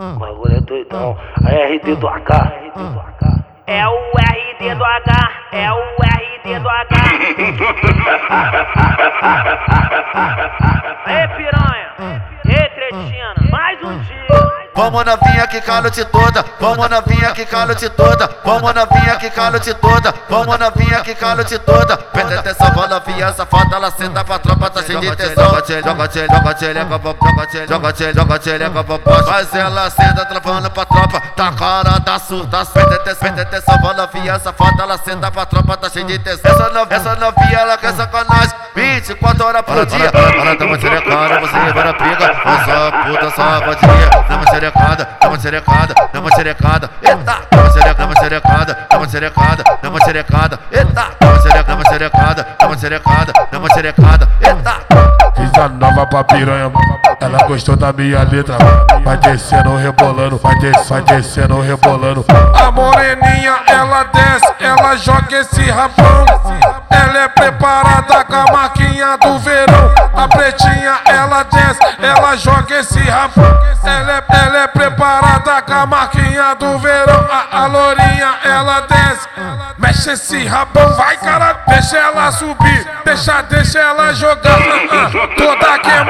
O bagulho é doidão. A RD do H. É o RD do H, é o RD do H. Aê, piranha. Vamos novinha que calote toda, vamos novinha que calote toda, vamos novinha que calote toda, vamos novinha que calote toda. Presta atenção, vó novinha safada, ela senta pra tropa, tá cheia de tesão. Joga tchê, joga tchê, joga tchê, joga tchê, joga. Mas ela senta travando pra tropa, tá cara da surda. Presta atenção, presta atenção, novinha safada, ela senta pra tropa, tá cheia de. Essa novinha, essa novinha, ela quer sacanagem, 24 horas por dia. Ela tá uma xerecada, você vai na pica, essa puta safadinha, dá uma xerecada, dá uma xerecada, dá uma xerecada, eita, dá uma xerecada, dá uma xerecada, dá uma xerecada, dá uma xerecada, eita, dá uma xerecada, dá uma xerecada, dá uma xerecada, dá uma xerecada, eita. Fiz a nova pra piranha, ela gostou da minha letra. Vai descendo, rebolando, vai descendo, vai descendo, rebolando. A moreninha, ela desce, ela joga esse rapão. Ela é preparada com a marquinha do verão. A pretinha, ela desce, ela joga esse rapão. Ela é, ela é preparada com a marquinha do verão. A, a lourinha, ela desce, mexe esse rabão, vai cara, deixa ela subir, deixa, deixa ela jogar. Ah, ah, toda queimadinha,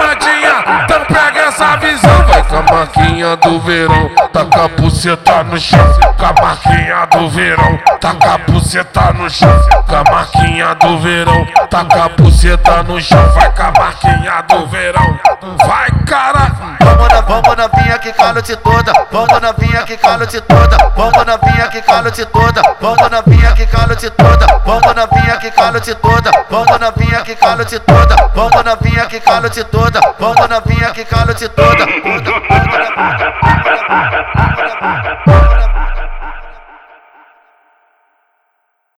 marquinha do verão, taca a buceta no chão. Com a marquinha do verão, taca a buceta no chão. Com a marquinha do verão, taca a buceta no chão. Vai com a marquinha do verão, vai cara. Vamos na, vamos novinha que calote toda, vamos novinha que calote toda, vamos novinha que calote toda, vamos novinha que calote toda, Vamos novinha que calo de toda, vamos novinha que calo de toda, vamos novinha que calo de toda, vamos novinha que calo de toda. toda, toda, toda, toda, toda, toda, toda, toda.